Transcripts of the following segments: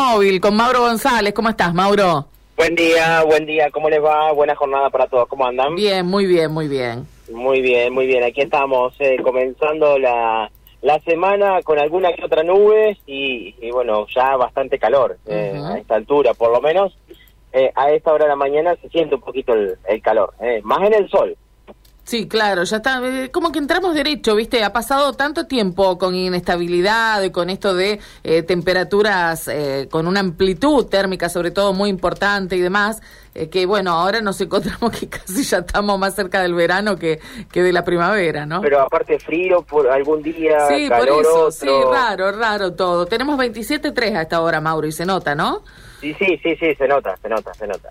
móvil con Mauro González. ¿Cómo estás, Mauro? Buen día, buen día. ¿Cómo les va? Buena jornada para todos. ¿Cómo andan? Bien, muy bien, muy bien. Muy bien, muy bien. Aquí estamos eh, comenzando la, la semana con alguna que otra nube y, y bueno, ya bastante calor eh, a esta altura, por lo menos. eh, a esta hora de la mañana se siente un poquito el, el calor, eh, más en el sol. Sí, claro, ya está. eh, Como que entramos derecho, ¿viste? Ha pasado tanto tiempo con inestabilidad, y con esto de eh, temperaturas eh, con una amplitud térmica, sobre todo muy importante y demás, eh, que bueno, ahora nos encontramos que casi ya estamos más cerca del verano que, que de la primavera, ¿no? Pero aparte frío por algún día, sí, por calor eso, otro. sí, raro, raro todo. Tenemos 27.3 a esta hora, Mauro, y se nota, ¿no? Sí, sí, sí, sí, se nota, se nota, se nota.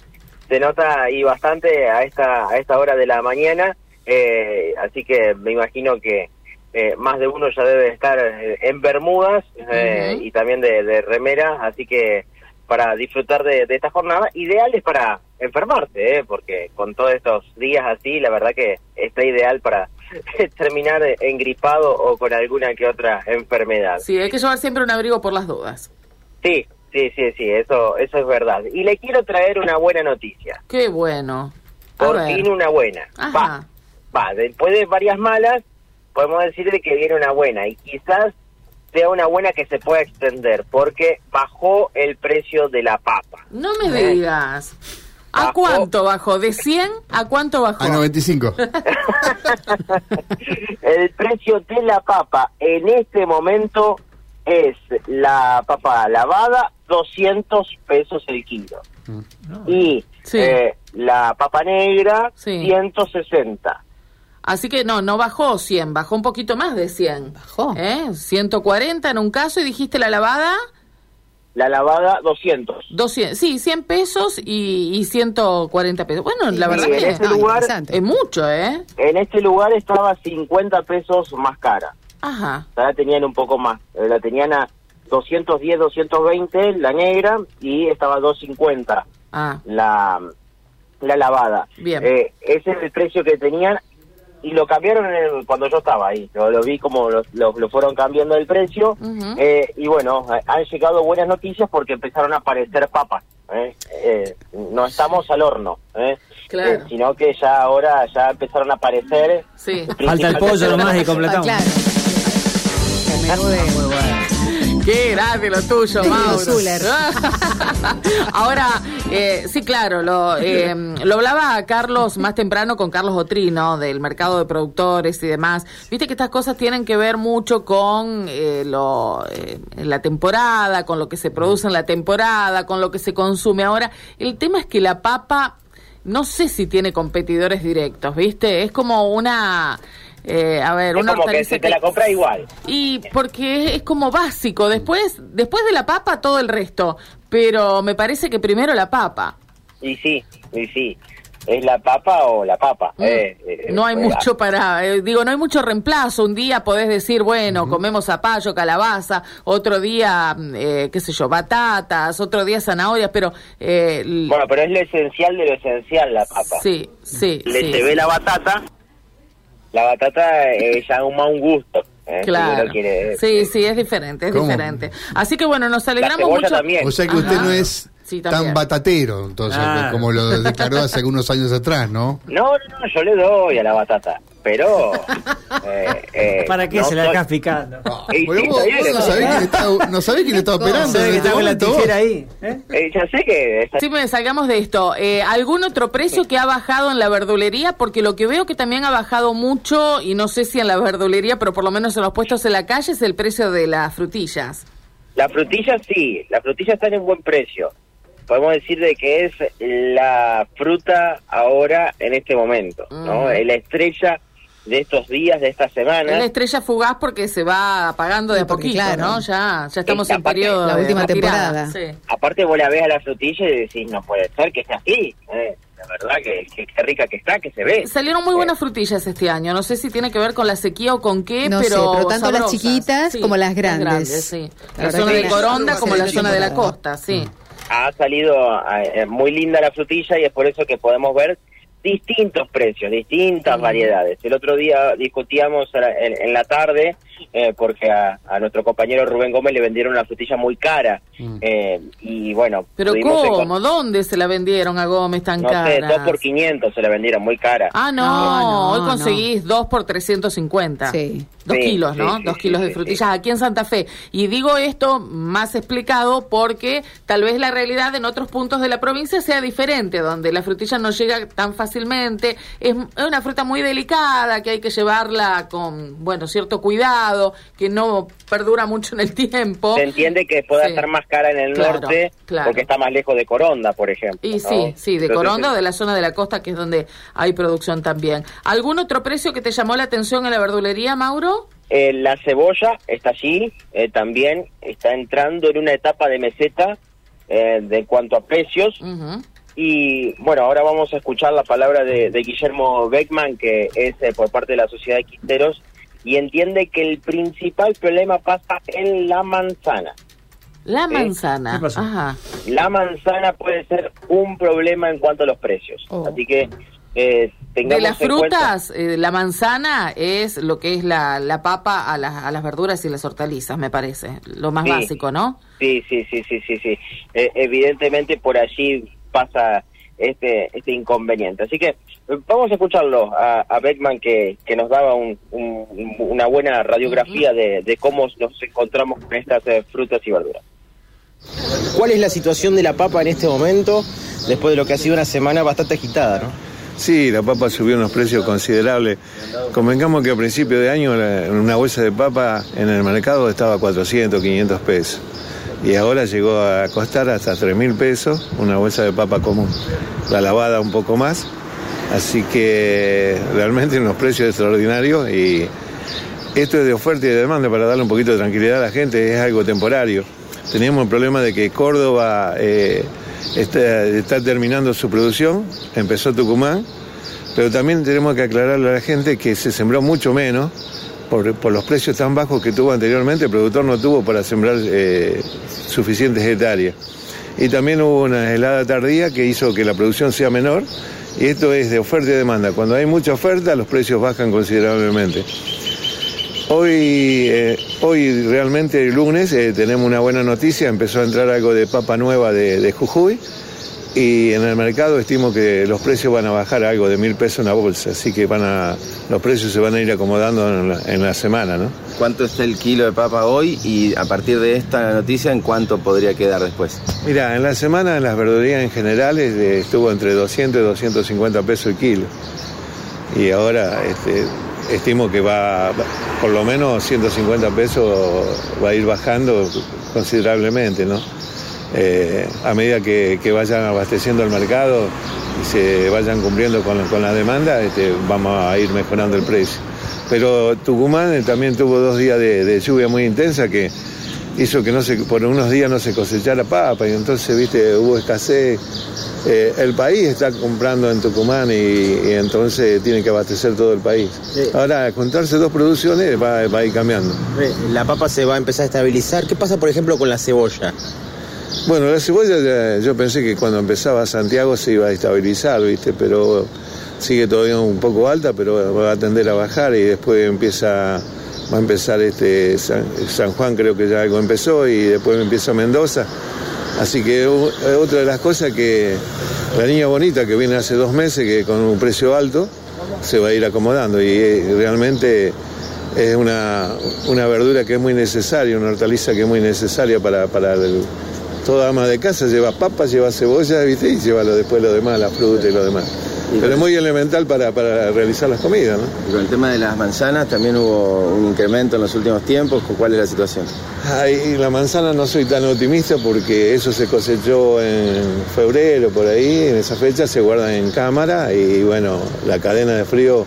Se nota y bastante a esta, a esta hora de la mañana, eh, así que me imagino que eh, más de uno ya debe estar eh, en Bermudas eh, y también de, de remera, así que para disfrutar de, de esta jornada, ideales para enfermarse, eh, porque con todos estos días así, la verdad que está ideal para terminar engripado o con alguna que otra enfermedad. Sí, hay que llevar siempre un abrigo por las dudas. Sí, sí, sí, sí, eso, eso es verdad. Y le quiero traer una buena noticia. Qué bueno. A Por ver. fin una buena. Ajá. Va, va, después de varias malas, podemos decir de que viene una buena. Y quizás sea una buena que se pueda extender, porque bajó el precio de la papa. No me Eh. digas. ¿A Bajó. cuánto bajó? ¿De 100 a cuánto bajó? A 95. el precio de la papa en este momento es la papa lavada 200 pesos el kilo. Y Sí. eh, la papa negra Sí. 160. Así que no, no bajó 100, bajó un poquito más de 100. Bajó. ¿Eh? 140 en un caso y dijiste la lavada, La lavada 200. 200. Sí, 100 pesos y, y 140 pesos. Bueno, la verdad sí, en que ese lugar- es mucho, ¿eh? En este lugar estaba 50 pesos más cara. Ajá. O sea, la tenían un poco más. Eh, La tenían a 210, 220 la negra y estaba a 250 Ah, la, la lavada. Bien. Eh, ese es el precio que tenían y lo cambiaron en el- cuando yo estaba ahí. Lo vi como lo, lo- lo fueron cambiando el precio. Eh, y bueno, han llegado buenas noticias porque empezaron a aparecer papas. ¿eh? Eh, no estamos al horno, ¿eh? Claro. Eh, sino que ya ahora ya empezaron a aparecer. sí. Falta el pollo nomás y Ah, completamos. claro. Qué grande lo tuyo, Mauro. Ahora, eh, sí, claro, lo, eh, lo hablaba Carlos más temprano con Carlos Otrino del mercado de productores y demás. Viste que estas cosas tienen que ver mucho con eh, lo, eh, la temporada, con lo que se produce en la temporada, con lo que se consume. Ahora, el tema es que la papa, no sé si tiene competidores directos, ¿viste? Es como una... eh, a ver, Es una como que se te la compra igual. y porque es, es como básico, después después de la papa todo el resto, pero me parece que primero la papa. Y sí, y sí. ¿Es la papa o la papa? Mm, Eh, eh, no hay eh, mucho para, eh, digo, no hay mucho reemplazo. Un día podés decir, bueno, comemos zapallo, calabaza, otro día, mm, eh, qué sé yo, batatas, otro día zanahorias, pero eh, Bueno, pero es lo esencial de lo esencial la papa. sí, sí, Le sí. se ve la batata, la batata eh, ya auma un gusto. eh, Claro. uno quiere- Sí, sí, es diferente, es ¿Cómo? diferente. Así que bueno, nos alegramos mucho. también. O sea que usted no es Sí, tan batatero, entonces, Ah. como lo declaró hace algunos años atrás, ¿no? No, no, no, yo le doy a la batata, pero... eh, eh, ¿Para qué no se la dejas picando? Y Bueno, sí, vos, está bien, vos no sabés quién está, no sabés quién está operando. ¿Sabes en que este está con la vos? tijera ahí? ¿eh? Eh, ya sé que... está- Sí, me salgamos de esto. Eh, ¿Algún otro precio que ha bajado en la verdulería? Porque lo que veo que también ha bajado mucho, y no sé si en la verdulería, pero por lo menos en los puestos en la calle, es el precio de las frutillas. La frutilla sí, la frutilla está en un buen precio. Podemos decir de que es la fruta ahora en este momento, ¿no? Mm. Es La estrella de estos días, de esta Es la semana. estrella fugaz porque se va apagando de a poquito, claro. ¿no? Ya, ya estamos Esta en parte- periodo la de última retirada. temporada. Sí. Aparte vos la ves a la frutilla y decís, no puede ser que esté así. ¿eh? La verdad que, que, que rica que está, que se ve. Salieron muy Eh, buenas frutillas este año. No sé si tiene que ver con la sequía o con qué, No sé, pero. pero tanto las chiquitas como las grandes. sí. La zona de Coronda como la de zona de la costa, sí. Ha salido eh, muy linda la frutilla y es por eso que podemos ver distintos precios, distintas variedades. El otro día discutíamos en, la tarde eh, porque a, nuestro compañero Rubén Gómez le vendieron una frutilla muy cara. Mm. Eh, y bueno. ¿Pero cómo? ¿Dónde se la vendieron a Gómez tan cara? No sé, dos por 500 se la vendieron muy cara. Ah, no, hoy conseguís dos por 350. Sí. Dos kilos, ¿no? Dos kilos de frutillas aquí en Santa Fe. Y digo esto más explicado porque tal vez la realidad en otros puntos de la provincia sea diferente, donde la frutilla no llega tan fácilmente. Es una fruta muy delicada que hay que llevarla con, bueno, cierto cuidado, que no perdura mucho en el tiempo. Se entiende que pueda estar más cara en el norte porque está más lejos de Coronda, por ejemplo. Y sí, sí, de Coronda o de la zona de la costa, que es donde hay producción también. ¿Algún otro precio que te llamó la atención en la verdulería, Mauro? Eh, la cebolla está allí, eh, también está entrando en una etapa de meseta eh, de cuanto a precios. Y bueno, ahora vamos a escuchar la palabra de, Guillermo Beckman, que es por parte de la Sociedad de Quinteros, y entiende que el principal problema pasa en la manzana. La manzana, Ajá. La manzana puede ser un problema en cuanto a los precios. Oh. Así que eh, de las frutas, eh, la manzana es lo que es la, la papa a, las a las verduras y las hortalizas, me parece, lo más básico, ¿no? Sí, sí, sí, sí, sí, sí. Eh, evidentemente por allí pasa este este inconveniente. Así que vamos a escucharlo a, a Beckman que, que nos daba un, una buena radiografía de, de, cómo nos encontramos con estas frutas y verduras. ¿Cuál es la situación de la papa en este momento, después de lo que ha sido una semana bastante agitada, no? Sí, la papa subió unos precios considerables. Convengamos que a principio de año una bolsa de papa en el mercado estaba a 400, 500 pesos. Y ahora llegó a costar hasta 3 mil pesos una bolsa de papa común. La lavada un poco más. Así que realmente unos precios extraordinarios y esto es de oferta y de demanda para darle un poquito de tranquilidad a la gente, es algo temporario. Teníamos el problema de que Córdoba... Eh, está, terminando su producción, empezó Tucumán, pero también tenemos que aclararle a la gente que se sembró mucho menos por, los precios tan bajos que tuvo anteriormente, el productor no tuvo para sembrar eh, suficientes hectáreas. Y también hubo una helada tardía que hizo que la producción sea menor, y esto es de oferta y demanda. Cuando hay mucha oferta, los precios bajan considerablemente. Hoy, eh, hoy realmente el lunes eh, tenemos una buena noticia, empezó a entrar algo de papa nueva de, Jujuy y en el mercado estimo que los precios van a bajar algo de mil pesos en la bolsa, así que van a, los precios se van a ir acomodando en la, semana. ¿no? ¿Cuánto está el kilo de papa hoy y a partir de esta noticia en cuánto podría quedar después? Mira, en la semana en las verdurías en general estuvo entre 200 y 250 pesos el kilo y ahora este, estimo que va, por lo menos 150 pesos va a ir bajando considerablemente, ¿no? Eh, a medida que, vayan abasteciendo el mercado y se vayan cumpliendo con, la demanda, este, vamos a ir mejorando el precio. Pero Tucumán eh, también tuvo dos días de, lluvia muy intensa que hizo que no se, por unos días no se cosechara papa y entonces, viste, hubo escasez eh, el país está comprando en Tucumán y, entonces tiene que abastecer todo el país. Ahora, contarse dos producciones va, a ir cambiando. La papa se va a empezar a estabilizar. ¿Qué pasa, por ejemplo, con la cebolla? Bueno, la cebolla yo pensé que cuando empezaba Santiago se iba a estabilizar, ¿viste? Pero sigue todavía un poco alta, pero va a tender a bajar y después empieza va a empezar este San Juan creo que ya algo empezó y después empieza Mendoza Así que otra de las cosas que la niña bonita que viene hace dos meses, que con un precio alto, se va a ir acomodando y eh, realmente es una, verdura que es muy necesaria, una hortaliza que es muy necesaria para, para toda ama de casa, lleva papas, lleva cebolla, ¿viste? y lleva después lo demás, la fruta y lo demás. Pero es muy elemental para, realizar las comidas, ¿no? Y con el tema de las manzanas también hubo un incremento en los últimos tiempos. ¿Cuál es la situación? Ay, la manzana no soy tan optimista porque eso se cosechó en febrero, por ahí, en esa fecha se guardan en cámara y bueno, la cadena de frío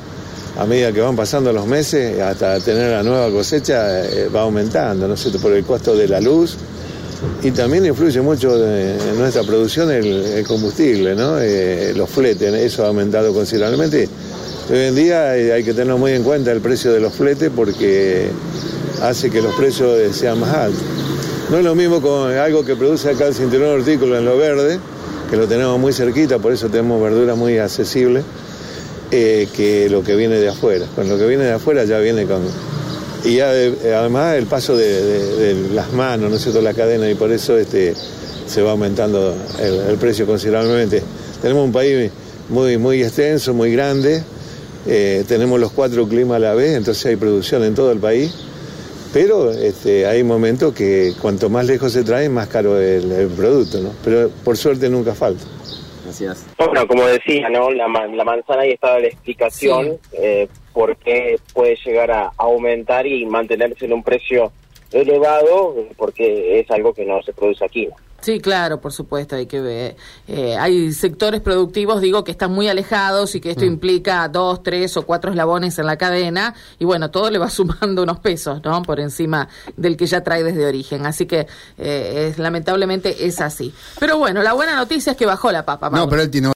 a medida que van pasando los meses hasta tener la nueva cosecha eh, va aumentando, ¿no sé, por el costo de la luz y también influye mucho en nuestra producción el, combustible. Eh, los fletes, eso ha aumentado considerablemente. Hoy en día eh, hay que tener muy en cuenta el precio de los fletes porque hace que los precios sean más altos. No es lo mismo con algo que produce acá el cinturón hortícola en lo verde, que lo tenemos muy cerquita, por eso tenemos verduras muy accesibles, eh, que lo que viene de afuera. Con lo que viene de afuera ya viene con... Y ya de- además el paso de, de- de las manos, ¿no es cierto?, la cadena, y por eso este, se va aumentando el, el precio considerablemente. Tenemos un país muy, muy extenso, muy grande, eh, tenemos los cuatro climas a la vez, entonces hay producción en todo el país. Pero este, hay momentos que cuanto más lejos se trae, más caro el, el producto, ¿no? Pero por suerte nunca falta. Gracias. Bueno, como decía, ¿no? La, la manzana ahí estaba la explicación eh, por qué puede llegar a aumentar y mantenerse en un precio elevado, porque es algo que no se produce aquí. ¿no? Sí, claro, por supuesto, hay que ver. eh, hay sectores productivos, digo, que están muy alejados y que esto implica dos, tres o cuatro eslabones en la cadena y bueno, todo le va sumando unos pesos, ¿no? Por encima del que ya trae desde origen. Así que eh, es, lamentablemente es así. Pero bueno, la buena noticia es que bajó la papa. No, pero él tiene